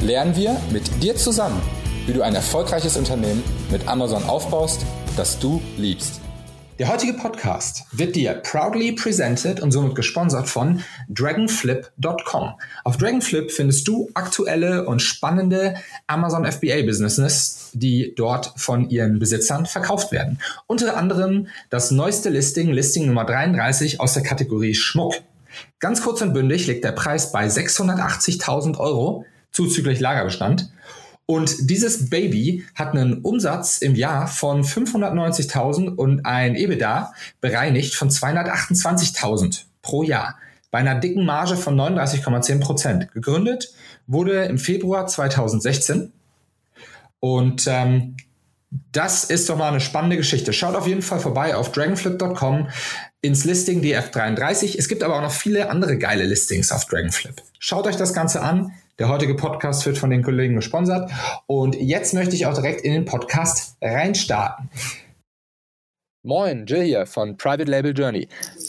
lernen wir mit dir zusammen, wie du ein erfolgreiches Unternehmen mit Amazon aufbaust, das du liebst. Der heutige Podcast wird dir proudly presented und somit gesponsert von dragonflip.com. Auf Dragonflip findest du aktuelle und spannende Amazon FBA Businesses, die dort von ihren Besitzern verkauft werden. Unter anderem das neueste Listing, Listing Nummer 33 aus der Kategorie Schmuck. Ganz kurz und bündig liegt der Preis bei 680.000 Euro zuzüglich Lagerbestand. Und dieses Baby hat einen Umsatz im Jahr von 590.000 und ein EBITDA bereinigt von 228.000 pro Jahr bei einer dicken Marge von 39,10 Prozent. Gegründet wurde im Februar 2016 und ähm, das ist doch mal eine spannende Geschichte. Schaut auf jeden Fall vorbei auf dragonflip.com ins Listing DF33. Es gibt aber auch noch viele andere geile Listings auf Dragonflip. Schaut euch das Ganze an. Der heutige Podcast wird von den Kollegen gesponsert. Und jetzt möchte ich auch direkt in den Podcast reinstarten. Moin, Jill hier von Private Label Journey.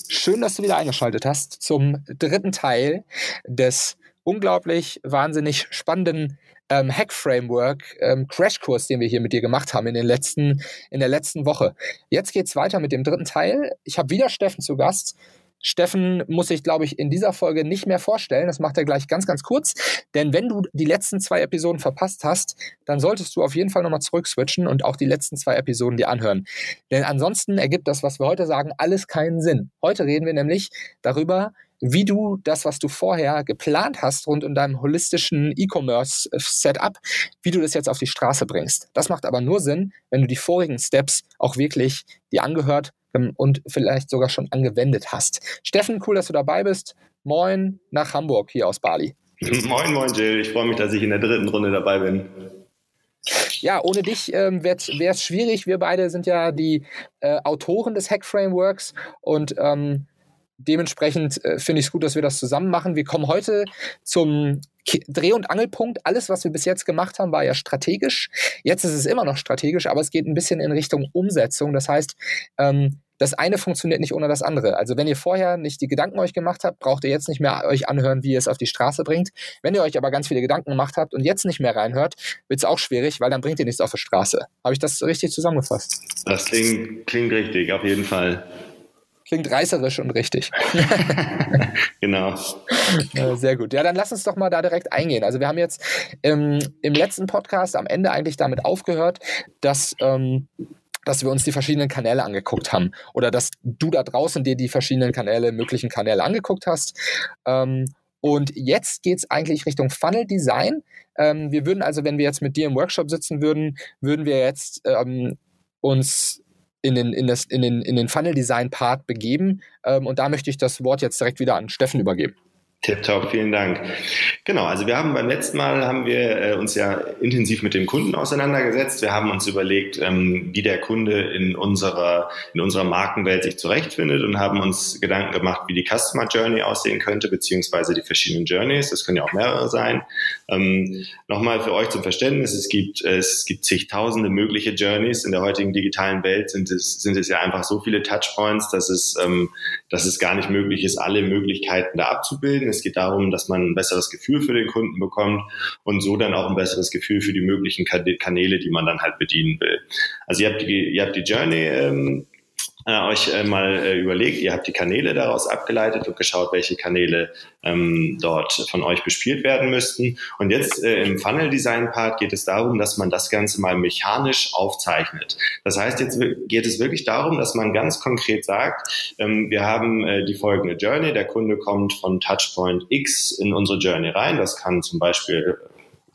Schön, dass du wieder eingeschaltet hast zum dritten Teil des unglaublich wahnsinnig spannenden ähm, Hack-Framework ähm, Crashkurs, den wir hier mit dir gemacht haben in, den letzten, in der letzten Woche. Jetzt geht es weiter mit dem dritten Teil. Ich habe wieder Steffen zu Gast. Steffen muss ich, glaube ich, in dieser Folge nicht mehr vorstellen. Das macht er gleich ganz, ganz kurz. Denn wenn du die letzten zwei Episoden verpasst hast, dann solltest du auf jeden Fall nochmal zurückswitchen und auch die letzten zwei Episoden dir anhören. Denn ansonsten ergibt das, was wir heute sagen, alles keinen Sinn. Heute reden wir nämlich darüber, wie du das, was du vorher geplant hast rund um deinem holistischen E-Commerce-Setup, wie du das jetzt auf die Straße bringst. Das macht aber nur Sinn, wenn du die vorigen Steps auch wirklich dir angehört ähm, und vielleicht sogar schon angewendet hast. Steffen, cool, dass du dabei bist. Moin nach Hamburg hier aus Bali. Moin, moin, Jill. Ich freue mich, dass ich in der dritten Runde dabei bin. Ja, ohne dich ähm, wäre es schwierig. Wir beide sind ja die äh, Autoren des Hack-Frameworks und ähm, dementsprechend äh, finde ich es gut, dass wir das zusammen machen. Wir kommen heute zum Dreh- und Angelpunkt. Alles, was wir bis jetzt gemacht haben, war ja strategisch. Jetzt ist es immer noch strategisch, aber es geht ein bisschen in Richtung Umsetzung. Das heißt, ähm, das eine funktioniert nicht ohne das andere. Also wenn ihr vorher nicht die Gedanken euch gemacht habt, braucht ihr jetzt nicht mehr euch anhören, wie ihr es auf die Straße bringt. Wenn ihr euch aber ganz viele Gedanken gemacht habt und jetzt nicht mehr reinhört, wird es auch schwierig, weil dann bringt ihr nichts auf die Straße. Habe ich das richtig zusammengefasst? Das klingt, klingt richtig, auf jeden Fall. Klingt reißerisch und richtig. genau. Sehr gut. Ja, dann lass uns doch mal da direkt eingehen. Also wir haben jetzt im, im letzten Podcast am Ende eigentlich damit aufgehört, dass ähm, dass wir uns die verschiedenen Kanäle angeguckt haben oder dass du da draußen dir die verschiedenen Kanäle, möglichen Kanäle angeguckt hast. Ähm, und jetzt geht es eigentlich Richtung Funnel Design. Ähm, wir würden also, wenn wir jetzt mit dir im Workshop sitzen würden, würden wir jetzt ähm, uns in den, in, das, in den, in den Funnel-Design-Part begeben. Ähm, und da möchte ich das Wort jetzt direkt wieder an Steffen übergeben. Tipptopp, vielen Dank. Genau, also wir haben beim letzten Mal haben wir äh, uns ja intensiv mit dem Kunden auseinandergesetzt. Wir haben uns überlegt, ähm, wie der Kunde in unserer in unserer Markenwelt sich zurechtfindet und haben uns Gedanken gemacht, wie die Customer Journey aussehen könnte, beziehungsweise die verschiedenen Journeys. Das können ja auch mehrere sein. Ähm, Nochmal für euch zum Verständnis: Es gibt es gibt zigtausende mögliche Journeys in der heutigen digitalen Welt. Sind es sind es ja einfach so viele Touchpoints, dass es ähm, dass es gar nicht möglich ist, alle Möglichkeiten da abzubilden. Es geht darum, dass man ein besseres Gefühl für den Kunden bekommt und so dann auch ein besseres Gefühl für die möglichen Kanäle, die man dann halt bedienen will. Also ihr habt die, ihr habt die Journey ähm, äh, euch äh, mal äh, überlegt, ihr habt die Kanäle daraus abgeleitet und geschaut, welche Kanäle ähm, dort von euch bespielt werden müssten. Und jetzt im Funnel-Design-Part geht es darum, dass man das Ganze mal mechanisch aufzeichnet. Das heißt, jetzt geht es wirklich darum, dass man ganz konkret sagt, ähm, wir haben die folgende Journey, der Kunde kommt von Touchpoint X in unsere Journey rein. Das kann zum Beispiel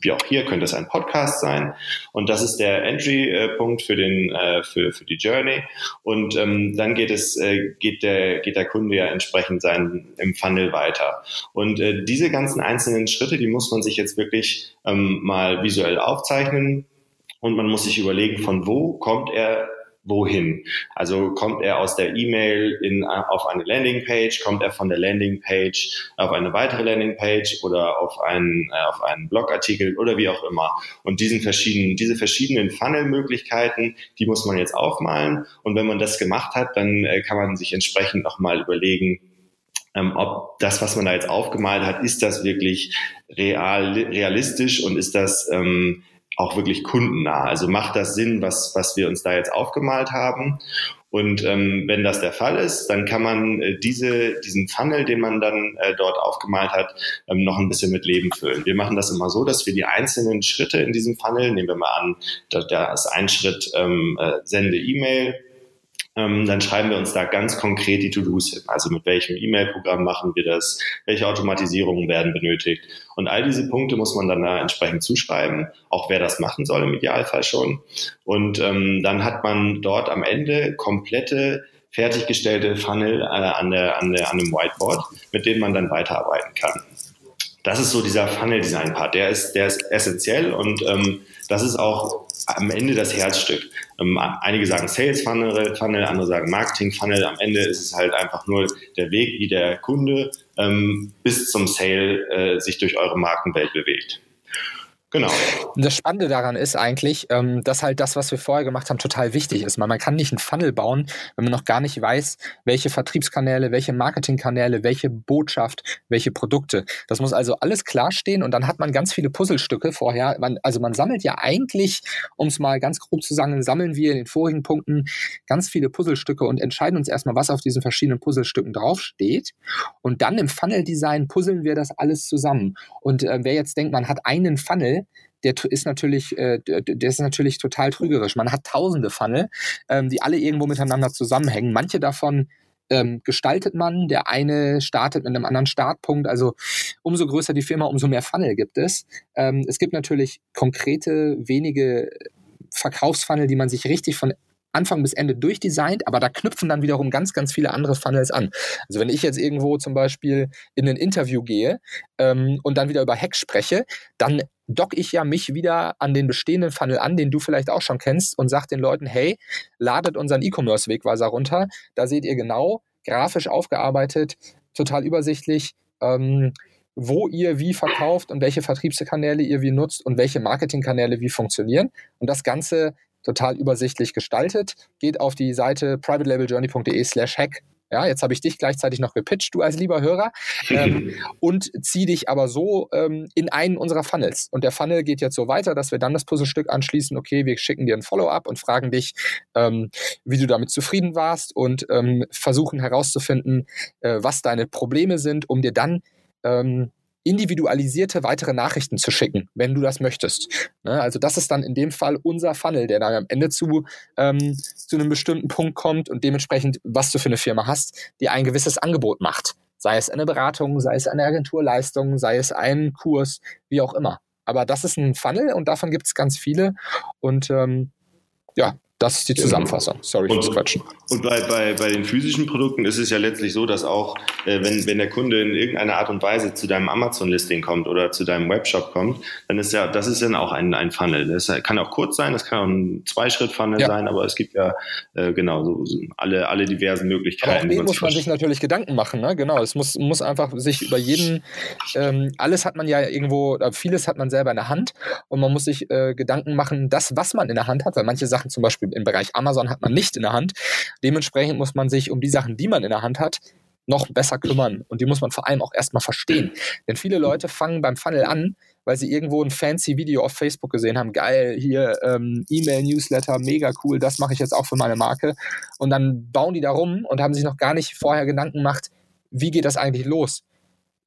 wie auch hier könnte es ein Podcast sein. Und das ist der Entry-Punkt für den äh, für, für die Journey. Und ähm, dann geht es äh, geht der geht der Kunde ja entsprechend sein im Funnel weiter. Und äh, diese ganzen einzelnen Schritte, die muss man sich jetzt wirklich ähm, mal visuell aufzeichnen. Und man muss sich überlegen, von wo kommt er wohin? Also kommt er aus der E-Mail in, auf eine Landingpage, kommt er von der Landingpage auf eine weitere Landingpage oder auf einen, äh, auf einen Blogartikel oder wie auch immer. Und diesen verschiedenen, diese verschiedenen Funnel-Möglichkeiten, die muss man jetzt aufmalen. Und wenn man das gemacht hat, dann äh, kann man sich entsprechend nochmal überlegen, ähm, ob das, was man da jetzt aufgemalt hat, ist das wirklich real, realistisch und ist das ähm, auch wirklich kundennah. Also macht das Sinn, was, was wir uns da jetzt aufgemalt haben? Und ähm, wenn das der Fall ist, dann kann man äh, diese, diesen Funnel, den man dann äh, dort aufgemalt hat, ähm, noch ein bisschen mit Leben füllen. Wir machen das immer so, dass wir die einzelnen Schritte in diesem Funnel, nehmen wir mal an, da, da ist ein Schritt, ähm, äh, sende E-Mail, ähm, dann schreiben wir uns da ganz konkret die To-Dos hin. Also mit welchem E-Mail-Programm machen wir das, welche Automatisierungen werden benötigt. Und all diese Punkte muss man dann da entsprechend zuschreiben, auch wer das machen soll im Idealfall schon. Und ähm, dann hat man dort am Ende komplette fertiggestellte Funnel äh, an, der, an, der, an dem Whiteboard, mit denen man dann weiterarbeiten kann. Das ist so dieser Funnel-Design-Part. Der ist, der ist essentiell und ähm, das ist auch am Ende das Herzstück. Ähm, einige sagen Sales Funnel, Funnel, andere sagen Marketing Funnel. Am Ende ist es halt einfach nur der Weg, wie der Kunde ähm, bis zum Sale äh, sich durch eure Markenwelt bewegt. Genau. Das Spannende daran ist eigentlich, ähm, dass halt das, was wir vorher gemacht haben, total wichtig ist. Man, kann nicht einen Funnel bauen, wenn man noch gar nicht weiß, welche Vertriebskanäle, welche Marketingkanäle, welche Botschaft, welche Produkte. Das muss also alles klar stehen und dann hat man ganz viele Puzzlestücke vorher. Man, also man sammelt ja eigentlich, um es mal ganz grob zu sagen, sammeln wir in den vorigen Punkten ganz viele Puzzlestücke und entscheiden uns erstmal, was auf diesen verschiedenen Puzzlestücken draufsteht. Und dann im Funnel-Design puzzeln wir das alles zusammen. Und äh, wer jetzt denkt, man hat einen Funnel, der ist natürlich, äh, der ist natürlich total trügerisch. Man hat tausende Funnel, ähm, die alle irgendwo miteinander zusammenhängen. Manche davon ähm, gestaltet man. Der eine startet mit einem anderen Startpunkt. Also umso größer die Firma, umso mehr Funnel gibt es. Ähm, es gibt natürlich konkrete, wenige Verkaufsfunnel, die man sich richtig von Anfang bis Ende durchdesignt, aber da knüpfen dann wiederum ganz, ganz viele andere Funnels an. Also wenn ich jetzt irgendwo zum Beispiel in ein Interview gehe ähm, und dann wieder über Hack spreche, dann dock ich ja mich wieder an den bestehenden Funnel an, den du vielleicht auch schon kennst und sag den Leuten, hey, ladet unseren E-Commerce-Wegweiser runter. Da seht ihr genau, grafisch aufgearbeitet, total übersichtlich, ähm, wo ihr wie verkauft und welche Vertriebskanäle ihr wie nutzt und welche Marketingkanäle wie funktionieren. Und das Ganze total übersichtlich gestaltet. Geht auf die Seite privatelabeljourney.de slash hack ja, jetzt habe ich dich gleichzeitig noch gepitcht, du als lieber Hörer, ähm, und zieh dich aber so ähm, in einen unserer Funnels. Und der Funnel geht jetzt so weiter, dass wir dann das Puzzlestück anschließen, okay, wir schicken dir ein Follow-up und fragen dich, ähm, wie du damit zufrieden warst und ähm, versuchen herauszufinden, äh, was deine Probleme sind, um dir dann ähm, individualisierte weitere Nachrichten zu schicken, wenn du das möchtest. Ne? Also das ist dann in dem Fall unser Funnel, der dann am Ende zu, ähm, zu einem bestimmten Punkt kommt und dementsprechend, was du für eine Firma hast, die ein gewisses Angebot macht. Sei es eine Beratung, sei es eine Agenturleistung, sei es ein Kurs, wie auch immer. Aber das ist ein Funnel und davon gibt es ganz viele. Und ähm, ja, das ist die genau. Zusammenfassung. Sorry und, fürs Quatschen. Und bei, bei, bei den physischen Produkten ist es ja letztlich so, dass auch, äh, wenn, wenn der Kunde in irgendeiner Art und Weise zu deinem Amazon-Listing kommt oder zu deinem Webshop kommt, dann ist ja, das ist dann auch ein, ein Funnel. Das kann auch kurz sein, das kann auch ein Zweischritt-Funnel ja. sein, aber es gibt ja äh, genau so, so alle, alle diversen Möglichkeiten. Aber auch den muss man sich natürlich Gedanken machen, ne? Genau. Es muss, muss einfach sich über jeden, ähm, alles hat man ja irgendwo, vieles hat man selber in der Hand und man muss sich äh, Gedanken machen, das, was man in der Hand hat, weil manche Sachen zum Beispiel im Bereich Amazon hat man nicht in der Hand. Dementsprechend muss man sich um die Sachen, die man in der Hand hat, noch besser kümmern. Und die muss man vor allem auch erstmal verstehen. Denn viele Leute fangen beim Funnel an, weil sie irgendwo ein fancy Video auf Facebook gesehen haben. Geil, hier ähm, E-Mail-Newsletter, mega cool, das mache ich jetzt auch für meine Marke. Und dann bauen die da rum und haben sich noch gar nicht vorher Gedanken gemacht, wie geht das eigentlich los?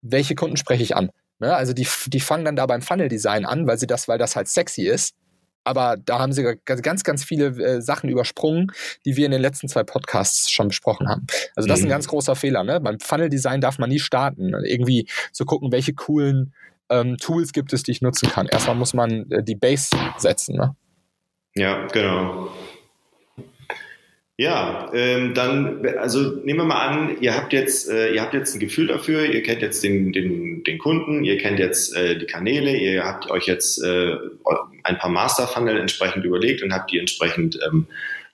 Welche Kunden spreche ich an? Ne? Also die, die fangen dann da beim Funnel-Design an, weil sie das, weil das halt sexy ist aber da haben sie ganz, ganz viele äh, Sachen übersprungen, die wir in den letzten zwei Podcasts schon besprochen haben. Also das mhm. ist ein mhm. ganz großer Fehler. Ne? Beim Funnel-Design darf man nie starten. Irgendwie zu gucken, welche coolen ähm, Tools gibt es, die ich nutzen kann. Erstmal muss man äh, die Base setzen. Ne? Ja, genau. Ja, ähm, dann, also nehmen wir mal an, ihr habt jetzt, äh, ihr habt jetzt ein Gefühl dafür, ihr kennt jetzt den, den, den Kunden, ihr kennt jetzt äh, die Kanäle, ihr habt euch jetzt äh, ein paar Master Funnel entsprechend überlegt und habt die entsprechend ähm,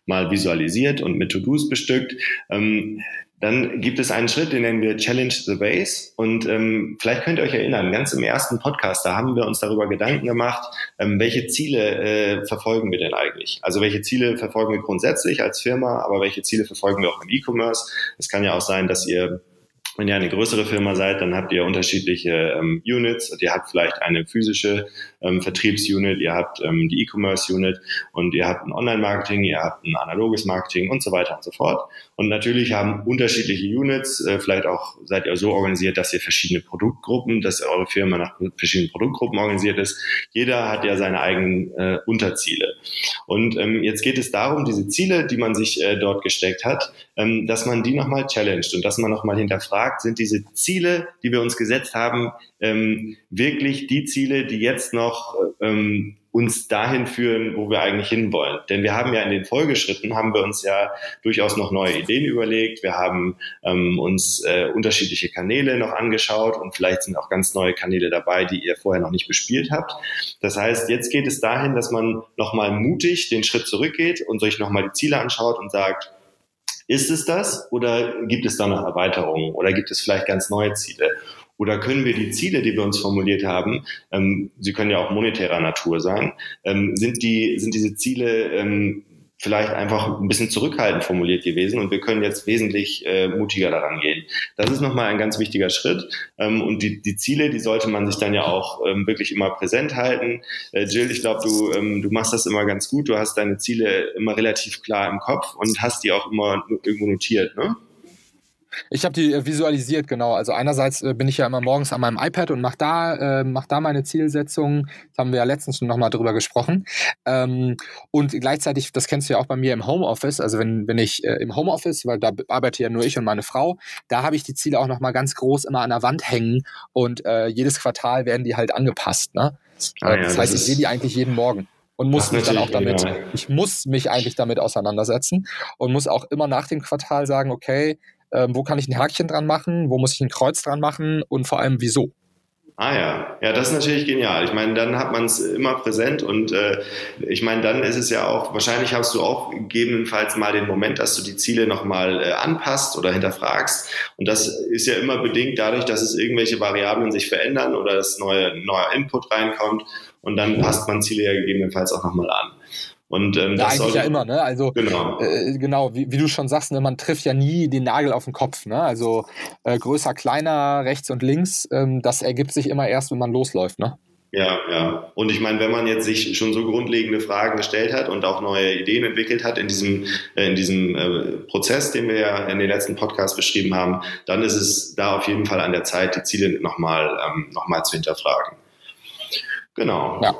mal visualisiert und mit To-Dos bestückt. Ähm, dann gibt es einen Schritt, den nennen wir Challenge the Base. Und ähm, vielleicht könnt ihr euch erinnern, ganz im ersten Podcast, da haben wir uns darüber Gedanken gemacht, ähm, welche Ziele äh, verfolgen wir denn eigentlich? Also welche Ziele verfolgen wir grundsätzlich als Firma, aber welche Ziele verfolgen wir auch im E-Commerce? Es kann ja auch sein, dass ihr wenn ihr eine größere Firma seid, dann habt ihr unterschiedliche ähm, Units und ihr habt vielleicht eine physische ähm, Vertriebsunit, ihr habt ähm, die E-Commerce-Unit und ihr habt ein Online-Marketing, ihr habt ein analoges Marketing und so weiter und so fort. Und natürlich haben unterschiedliche Units, äh, vielleicht auch seid ihr so organisiert, dass ihr verschiedene Produktgruppen, dass eure Firma nach verschiedenen Produktgruppen organisiert ist. Jeder hat ja seine eigenen äh, Unterziele. Und ähm, jetzt geht es darum, diese Ziele, die man sich äh, dort gesteckt hat, ähm, dass man die nochmal challenged und dass man nochmal hinterfragt, sind diese Ziele, die wir uns gesetzt haben, ähm, wirklich die Ziele, die jetzt noch ähm, uns dahin führen, wo wir eigentlich hinwollen. Denn wir haben ja in den Folgeschritten, haben wir uns ja durchaus noch neue Ideen überlegt. Wir haben ähm, uns äh, unterschiedliche Kanäle noch angeschaut und vielleicht sind auch ganz neue Kanäle dabei, die ihr vorher noch nicht bespielt habt. Das heißt, jetzt geht es dahin, dass man nochmal mutig den Schritt zurückgeht und sich nochmal die Ziele anschaut und sagt, ist es das oder gibt es da noch Erweiterungen oder gibt es vielleicht ganz neue Ziele? Oder können wir die Ziele, die wir uns formuliert haben, ähm, sie können ja auch monetärer Natur sein, ähm, sind, die, sind diese Ziele ähm, vielleicht einfach ein bisschen zurückhaltend formuliert gewesen und wir können jetzt wesentlich äh, mutiger daran gehen. Das ist nochmal ein ganz wichtiger Schritt ähm, und die, die Ziele, die sollte man sich dann ja auch ähm, wirklich immer präsent halten. Äh, Jill, ich glaube, du, ähm, du machst das immer ganz gut. Du hast deine Ziele immer relativ klar im Kopf und hast die auch immer irgendwo notiert, ne? Ich habe die äh, visualisiert, genau. Also einerseits äh, bin ich ja immer morgens an meinem iPad und mache da, äh, mach da meine Zielsetzungen. Das haben wir ja letztens schon nochmal drüber gesprochen. Ähm, und gleichzeitig, das kennst du ja auch bei mir im Homeoffice, also wenn, wenn ich äh, im Homeoffice, weil da arbeite ja nur ich und meine Frau, da habe ich die Ziele auch nochmal ganz groß immer an der Wand hängen und äh, jedes Quartal werden die halt angepasst. Ne? Ah, ja, das heißt, das ich sehe die eigentlich jeden Morgen und muss mich dann auch damit, genau. ich muss mich eigentlich damit auseinandersetzen und muss auch immer nach dem Quartal sagen, okay, ähm, wo kann ich ein Häkchen dran machen, wo muss ich ein Kreuz dran machen und vor allem wieso. Ah ja, ja, das ist natürlich genial. Ich meine, dann hat man es immer präsent und äh, ich meine, dann ist es ja auch, wahrscheinlich hast du auch gegebenenfalls mal den Moment, dass du die Ziele nochmal äh, anpasst oder hinterfragst. Und das ist ja immer bedingt dadurch, dass es irgendwelche Variablen sich verändern oder dass neue, neuer Input reinkommt und dann passt man Ziele ja gegebenenfalls auch nochmal an. Und, ähm, ja, das eigentlich ja immer, ne? Also genau, äh, genau wie, wie, du schon sagst, ne, man trifft ja nie den Nagel auf den Kopf. Ne? Also äh, größer, kleiner, rechts und links, ähm, das ergibt sich immer erst, wenn man losläuft, ne? Ja, ja. Und ich meine, wenn man jetzt sich schon so grundlegende Fragen gestellt hat und auch neue Ideen entwickelt hat in diesem, äh, in diesem äh, Prozess, den wir ja in den letzten Podcasts beschrieben haben, dann ist es da auf jeden Fall an der Zeit, die Ziele nochmal ähm, noch zu hinterfragen. Genau. Ja.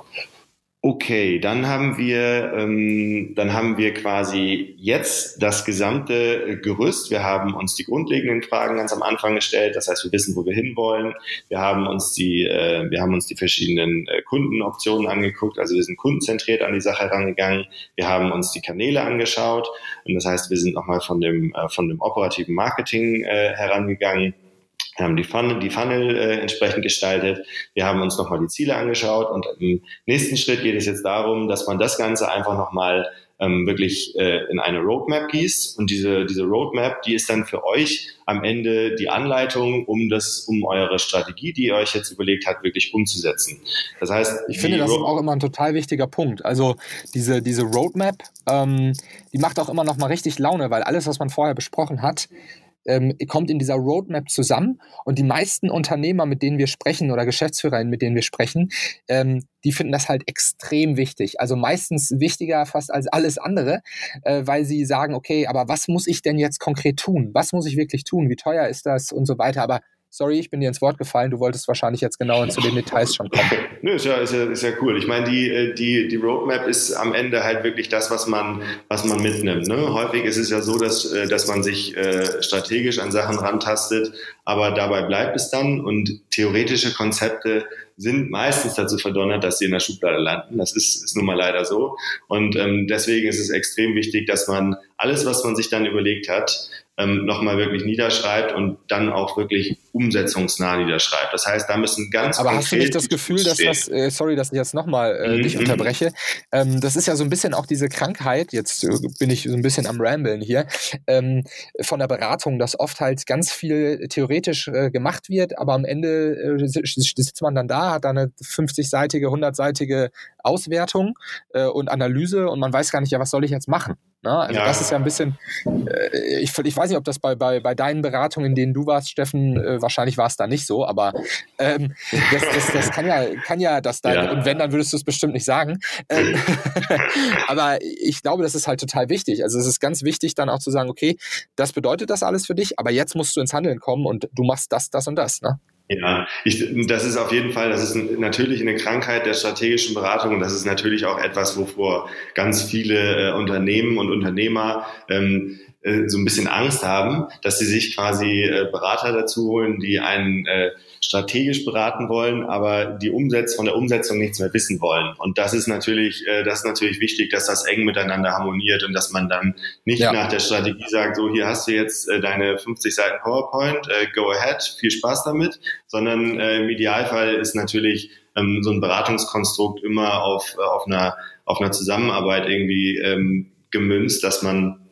Okay, dann haben wir, ähm, dann haben wir quasi jetzt das gesamte Gerüst. Wir haben uns die grundlegenden Fragen ganz am Anfang gestellt. Das heißt, wir wissen, wo wir hinwollen. Wir haben uns die, äh, wir haben uns die verschiedenen äh, Kundenoptionen angeguckt. Also wir sind kundenzentriert an die Sache herangegangen. Wir haben uns die Kanäle angeschaut. Und das heißt, wir sind nochmal von dem, äh, von dem operativen Marketing äh, herangegangen haben die Funnel, die Funnel äh, entsprechend gestaltet. Wir haben uns nochmal die Ziele angeschaut und im nächsten Schritt geht es jetzt darum, dass man das Ganze einfach nochmal ähm, wirklich äh, in eine Roadmap gießt und diese, diese Roadmap, die ist dann für euch am Ende die Anleitung, um das, um eure Strategie, die ihr euch jetzt überlegt habt, wirklich umzusetzen. Das heißt, ich finde, das ist auch immer ein total wichtiger Punkt. Also diese, diese Roadmap, ähm, die macht auch immer noch mal richtig Laune, weil alles, was man vorher besprochen hat, ähm, kommt in dieser Roadmap zusammen und die meisten Unternehmer, mit denen wir sprechen oder Geschäftsführer, mit denen wir sprechen, ähm, die finden das halt extrem wichtig. Also meistens wichtiger fast als alles andere, äh, weil sie sagen, okay, aber was muss ich denn jetzt konkret tun? Was muss ich wirklich tun? Wie teuer ist das und so weiter? Aber Sorry, ich bin dir ins Wort gefallen. Du wolltest wahrscheinlich jetzt genau zu den Details schon kommen. Nö, ist ja, ist ja, ist ja cool. Ich meine, die, äh, die, die Roadmap ist am Ende halt wirklich das, was man, was man mitnimmt. Ne? Häufig ist es ja so, dass, äh, dass man sich äh, strategisch an Sachen rantastet, aber dabei bleibt es dann und theoretische Konzepte sind meistens dazu verdonnert, dass sie in der Schublade landen. Das ist, ist nun mal leider so. Und ähm, deswegen ist es extrem wichtig, dass man alles, was man sich dann überlegt hat, ähm, nochmal wirklich niederschreibt und dann auch wirklich umsetzungsnah niederschreibt. Das heißt, da müssen ganz Aber hast du nicht das Gefühl, dass das, äh, sorry, dass ich jetzt nochmal äh, mhm. dich unterbreche, ähm, das ist ja so ein bisschen auch diese Krankheit, jetzt äh, bin ich so ein bisschen am Rambeln hier, ähm, von der Beratung, dass oft halt ganz viel theoretisch äh, gemacht wird, aber am Ende äh, sitzt man dann da, hat da eine 50-seitige, 100-seitige Auswertung äh, und Analyse und man weiß gar nicht, ja, was soll ich jetzt machen? Ne? Also ja. das ist ja ein bisschen, äh, ich, ich weiß nicht, ob das bei, bei, bei deinen Beratungen, in denen du warst, Steffen, äh, wahrscheinlich war es da nicht so, aber ähm, das, das, das kann ja, kann ja das da, ja. und wenn, dann würdest du es bestimmt nicht sagen. Ähm, aber ich glaube, das ist halt total wichtig. Also es ist ganz wichtig, dann auch zu sagen, okay, das bedeutet das alles für dich, aber jetzt musst du ins Handeln kommen und du machst das, das und das. Ne? Ja, ich, das ist auf jeden Fall, das ist natürlich eine Krankheit der strategischen Beratung und das ist natürlich auch etwas, wovor ganz viele äh, Unternehmen und Unternehmer ähm, äh, so ein bisschen Angst haben, dass sie sich quasi äh, Berater dazu holen, die einen äh, strategisch beraten wollen, aber die Umsetzung von der Umsetzung nichts mehr wissen wollen. Und das ist natürlich, äh, das ist natürlich wichtig, dass das eng miteinander harmoniert und dass man dann nicht ja. nach der Strategie sagt, so hier hast du jetzt äh, deine 50 Seiten PowerPoint, äh, go ahead, viel Spaß damit, sondern äh, im Idealfall ist natürlich ähm, so ein Beratungskonstrukt immer auf, äh, auf einer auf einer Zusammenarbeit irgendwie ähm, gemünzt, dass man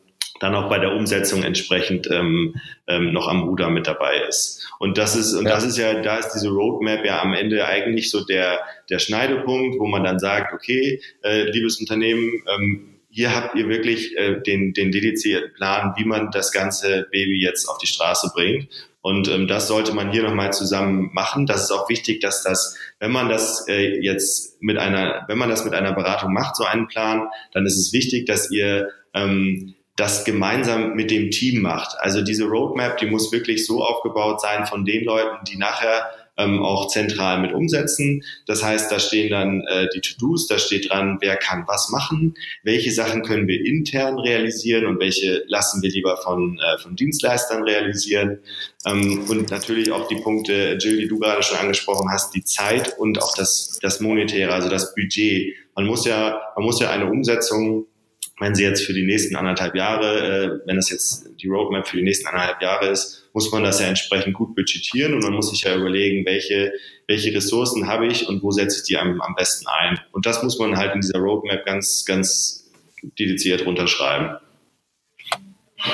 dann auch bei der Umsetzung entsprechend ähm, ähm, noch am Ruder mit dabei ist. Und das ist, und ja. das ist ja, da ist diese Roadmap ja am Ende eigentlich so der, der Schneidepunkt, wo man dann sagt, okay, äh, liebes Unternehmen, ähm, hier habt ihr wirklich äh, den, den dedizierten Plan, wie man das ganze Baby jetzt auf die Straße bringt. Und ähm, das sollte man hier nochmal zusammen machen. Das ist auch wichtig, dass das, wenn man das äh, jetzt mit einer, wenn man das mit einer Beratung macht, so einen Plan, dann ist es wichtig, dass ihr ähm, das gemeinsam mit dem Team macht. Also diese Roadmap, die muss wirklich so aufgebaut sein von den Leuten, die nachher ähm, auch zentral mit umsetzen. Das heißt, da stehen dann äh, die To-Dos, da steht dran, wer kann was machen, welche Sachen können wir intern realisieren und welche lassen wir lieber von, äh, von Dienstleistern realisieren. Ähm, und natürlich auch die Punkte, Jill, die du gerade schon angesprochen hast, die Zeit und auch das, das Monetäre, also das Budget. Man muss ja, man muss ja eine Umsetzung wenn sie jetzt für die nächsten anderthalb Jahre, äh, wenn das jetzt die Roadmap für die nächsten anderthalb Jahre ist, muss man das ja entsprechend gut budgetieren und man muss sich ja überlegen, welche, welche Ressourcen habe ich und wo setze ich die am, am besten ein. Und das muss man halt in dieser Roadmap ganz, ganz dediziert runterschreiben.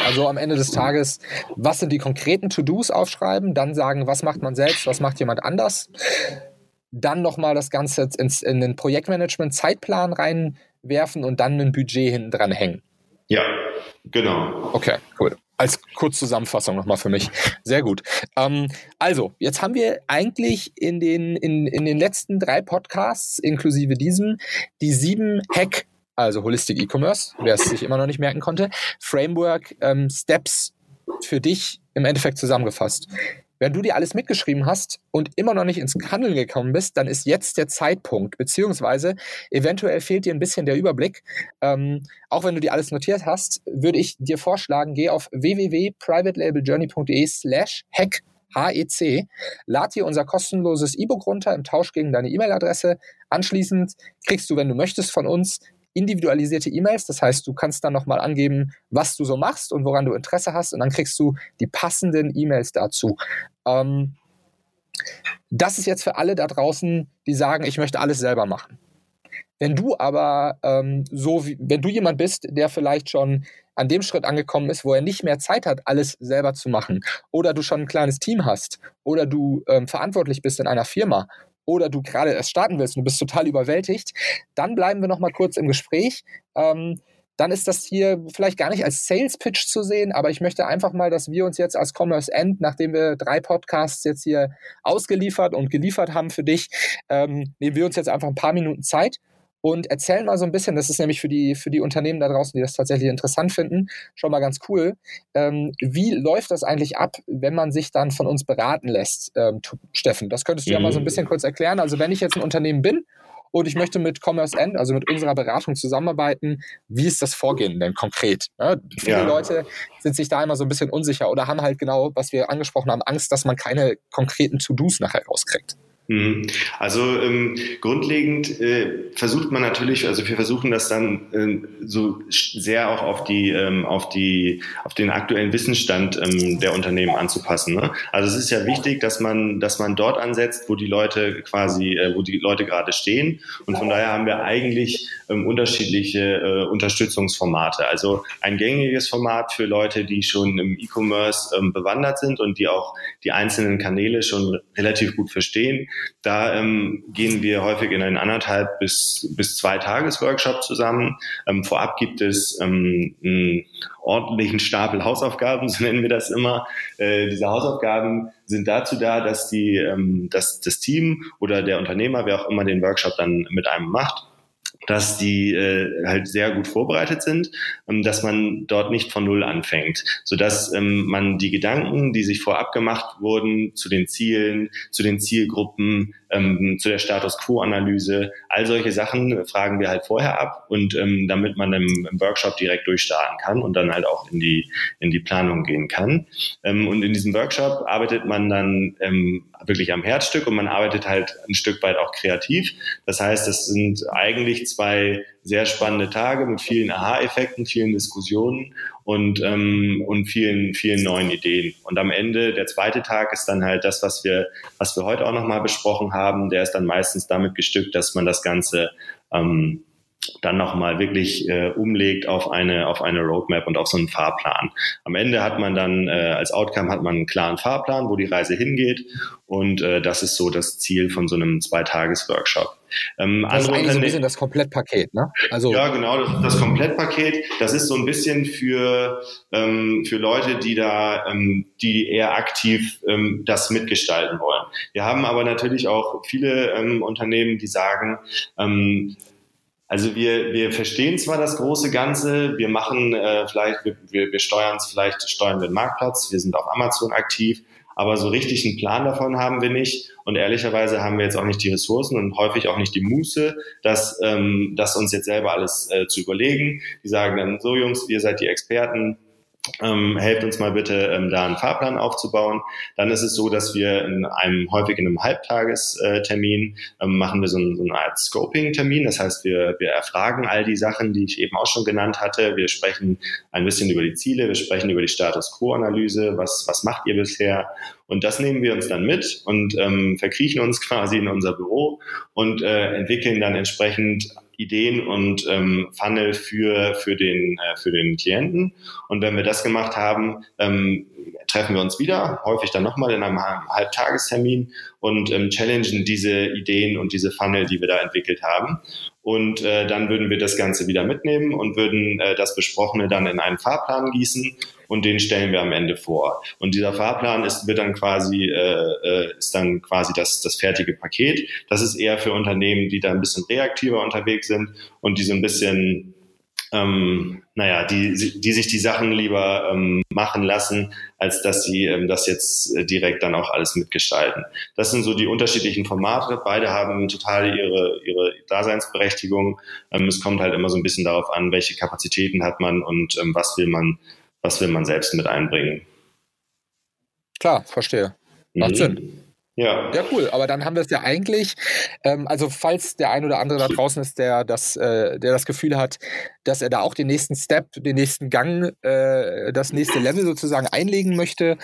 Also am Ende des Tages, was sind die konkreten To-Dos aufschreiben, dann sagen, was macht man selbst, was macht jemand anders. Dann nochmal das Ganze ins, in den Projektmanagement-Zeitplan rein werfen und dann ein Budget hinten dran hängen. Ja, genau. Okay, cool. Als Kurzzusammenfassung nochmal für mich. Sehr gut. Ähm, also, jetzt haben wir eigentlich in den, in, in den letzten drei Podcasts, inklusive diesem, die sieben Hack, also Holistic E-Commerce, wer es sich immer noch nicht merken konnte, Framework ähm, Steps für dich im Endeffekt zusammengefasst. Wenn du dir alles mitgeschrieben hast und immer noch nicht ins Handeln gekommen bist, dann ist jetzt der Zeitpunkt, beziehungsweise eventuell fehlt dir ein bisschen der Überblick. Ähm, auch wenn du dir alles notiert hast, würde ich dir vorschlagen, geh auf www.privatelabeljourney.de slash hack HEC. Lad dir unser kostenloses E-Book runter im Tausch gegen deine E-Mail-Adresse. Anschließend kriegst du, wenn du möchtest, von uns individualisierte E-Mails. Das heißt, du kannst dann nochmal angeben, was du so machst und woran du Interesse hast und dann kriegst du die passenden E-Mails dazu. Ähm, das ist jetzt für alle da draußen, die sagen, ich möchte alles selber machen. Wenn du aber ähm, so, wie, wenn du jemand bist, der vielleicht schon an dem Schritt angekommen ist, wo er nicht mehr Zeit hat, alles selber zu machen, oder du schon ein kleines Team hast, oder du ähm, verantwortlich bist in einer Firma, oder du gerade erst starten willst und du bist total überwältigt, dann bleiben wir noch mal kurz im Gespräch. Ähm, dann ist das hier vielleicht gar nicht als Sales Pitch zu sehen, aber ich möchte einfach mal, dass wir uns jetzt als Commerce End, nachdem wir drei Podcasts jetzt hier ausgeliefert und geliefert haben für dich, ähm, nehmen wir uns jetzt einfach ein paar Minuten Zeit und erzähl mal so ein bisschen, das ist nämlich für die, für die Unternehmen da draußen, die das tatsächlich interessant finden, schon mal ganz cool. Ähm, wie läuft das eigentlich ab, wenn man sich dann von uns beraten lässt, ähm, Steffen? Das könntest du mhm. ja mal so ein mhm. bisschen kurz erklären. Also wenn ich jetzt ein Unternehmen bin und ich möchte mit Commerce End, also mit unserer Beratung zusammenarbeiten. Wie ist das Vorgehen denn konkret? Ja, viele ja. Leute sind sich da immer so ein bisschen unsicher oder haben halt genau, was wir angesprochen haben, Angst, dass man keine konkreten To-Dos nachher rauskriegt. Mhm. Also ähm, grundlegend äh, versucht man natürlich, also wir versuchen das dann äh, so sehr auch auf die, ähm, auf die, auf den aktuellen Wissensstand ähm, der Unternehmen anzupassen. Ne? Also es ist ja wichtig, dass man, dass man dort ansetzt, wo die Leute quasi, äh, wo die Leute gerade stehen. Und von daher haben wir eigentlich ähm, unterschiedliche äh, Unterstützungsformate. Also ein gängiges Format für Leute, die schon im E-Commerce ähm, bewandert sind und die auch die einzelnen Kanäle schon relativ gut verstehen da ähm, gehen wir häufig in einen anderthalb bis, bis zwei Tages-Workshop zusammen. Ähm, vorab gibt es ähm, einen ordentlichen Stapel Hausaufgaben, so nennen wir das immer. Äh, diese Hausaufgaben sind dazu da, dass, die, ähm, dass das Team oder der Unternehmer, wer auch immer den Workshop dann mit einem macht, dass die äh, halt sehr gut vorbereitet sind, ähm, dass man dort nicht von Null anfängt, sodass ähm, man die Gedanken, die sich vorab gemacht wurden zu den Zielen, zu den Zielgruppen, ähm, zu der Status Quo-Analyse. All solche Sachen fragen wir halt vorher ab und ähm, damit man im, im, Workshop direkt durchstarten kann und dann halt auch in die, in die Planung gehen kann. Ähm, und in diesem Workshop arbeitet man dann ähm, wirklich am Herzstück und man arbeitet halt ein Stück weit auch kreativ. Das heißt, es sind eigentlich zwei sehr spannende Tage mit vielen Aha-Effekten, vielen Diskussionen und, ähm, und vielen, vielen neuen Ideen. Und am Ende, der zweite Tag ist dann halt das, was wir, was wir heute auch nochmal besprochen haben. Der ist dann meistens damit gestückt, dass man das Ganze ähm, dann nochmal wirklich äh, umlegt auf eine, auf eine Roadmap und auf so einen Fahrplan. Am Ende hat man dann äh, als Outcome hat man einen klaren Fahrplan, wo die Reise hingeht und äh, das ist so das Ziel von so einem Zweitages-Workshop. Ähm, das ist eigentlich so ein bisschen das Komplettpaket, ne? Also ja, genau, das, das Komplettpaket. Das ist so ein bisschen für ähm, für Leute, die da, ähm, die eher aktiv ähm, das mitgestalten wollen. Wir haben aber natürlich auch viele ähm, Unternehmen, die sagen, ähm, also wir, wir verstehen zwar das große Ganze, wir machen äh, vielleicht, wir, wir, wir steuern es vielleicht, steuern den Marktplatz, wir sind auf Amazon aktiv, aber so richtig einen Plan davon haben wir nicht. Und ehrlicherweise haben wir jetzt auch nicht die Ressourcen und häufig auch nicht die Muße, das, ähm, das uns jetzt selber alles äh, zu überlegen. Die sagen dann, so Jungs, ihr seid die Experten, ähm, helft uns mal bitte, ähm, da einen Fahrplan aufzubauen. Dann ist es so, dass wir in einem häufig in einem Halbtagestermin ähm, machen wir so, so eine Art Scoping-Termin. Das heißt, wir, wir erfragen all die Sachen, die ich eben auch schon genannt hatte. Wir sprechen ein bisschen über die Ziele, wir sprechen über die Status Quo-Analyse, was, was macht ihr bisher? Und das nehmen wir uns dann mit und ähm, verkriechen uns quasi in unser Büro und äh, entwickeln dann entsprechend Ideen und ähm, Funnel für, für, den, äh, für den Klienten. Und wenn wir das gemacht haben, ähm, treffen wir uns wieder, häufig dann nochmal in einem Halbtagestermin und ähm, challengen diese Ideen und diese Funnel, die wir da entwickelt haben. Und äh, dann würden wir das Ganze wieder mitnehmen und würden äh, das Besprochene dann in einen Fahrplan gießen und den stellen wir am Ende vor. Und dieser Fahrplan ist, wird dann quasi, äh, äh, ist dann quasi das, das fertige Paket. Das ist eher für Unternehmen, die da ein bisschen reaktiver unterwegs sind und die so ein bisschen ähm, naja, die, die sich die Sachen lieber ähm, machen lassen, als dass sie ähm, das jetzt äh, direkt dann auch alles mitgestalten. Das sind so die unterschiedlichen Formate. Beide haben total ihre, ihre Daseinsberechtigung. Ähm, es kommt halt immer so ein bisschen darauf an, welche Kapazitäten hat man und ähm, was will man was will man selbst mit einbringen. Klar, verstehe. Macht mhm. Sinn. Ja. ja, cool. Aber dann haben wir es ja eigentlich, ähm, also falls der ein oder andere da draußen ist, der das, äh, der das Gefühl hat, dass er da auch den nächsten Step, den nächsten Gang, äh, das nächste Level sozusagen einlegen möchte,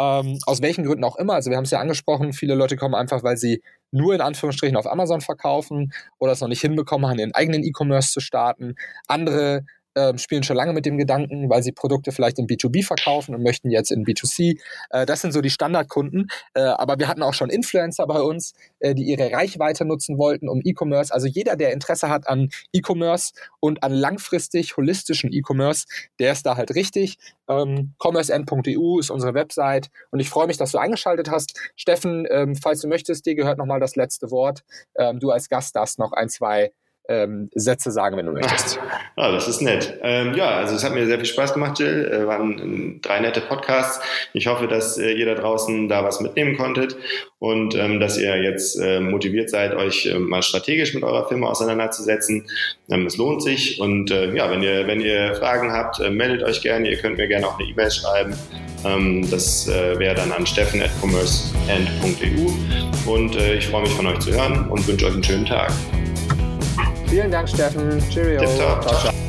ähm, aus welchen Gründen auch immer. Also wir haben es ja angesprochen, viele Leute kommen einfach, weil sie nur in Anführungsstrichen auf Amazon verkaufen oder es noch nicht hinbekommen haben, ihren eigenen E-Commerce zu starten. Andere äh, spielen schon lange mit dem Gedanken, weil sie Produkte vielleicht in B2B verkaufen und möchten jetzt in B2C. Äh, das sind so die Standardkunden. Äh, aber wir hatten auch schon Influencer bei uns, äh, die ihre Reichweite nutzen wollten, um E-Commerce. Also jeder, der Interesse hat an E-Commerce und an langfristig holistischen E-Commerce, der ist da halt richtig. Ähm, commerceend.eu ist unsere Website und ich freue mich, dass du eingeschaltet hast. Steffen, ähm, falls du möchtest, dir gehört nochmal das letzte Wort. Ähm, du als Gast darfst noch ein, zwei ähm, Sätze sagen, wenn du möchtest. Ah, das ist nett. Ähm, ja, also es hat mir sehr viel Spaß gemacht, Jill. Äh, waren drei nette Podcasts. Ich hoffe, dass äh, ihr da draußen da was mitnehmen konntet und ähm, dass ihr jetzt äh, motiviert seid, euch äh, mal strategisch mit eurer Firma auseinanderzusetzen. Ähm, es lohnt sich und äh, ja, wenn ihr, wenn ihr Fragen habt, äh, meldet euch gerne. Ihr könnt mir gerne auch eine E-Mail schreiben. Ähm, das wäre dann an steffen.commerceend.eu und ich freue mich von euch zu hören und wünsche euch einen schönen Tag. Vielen Dank, Steffen. Cheerio. Ciao, ciao.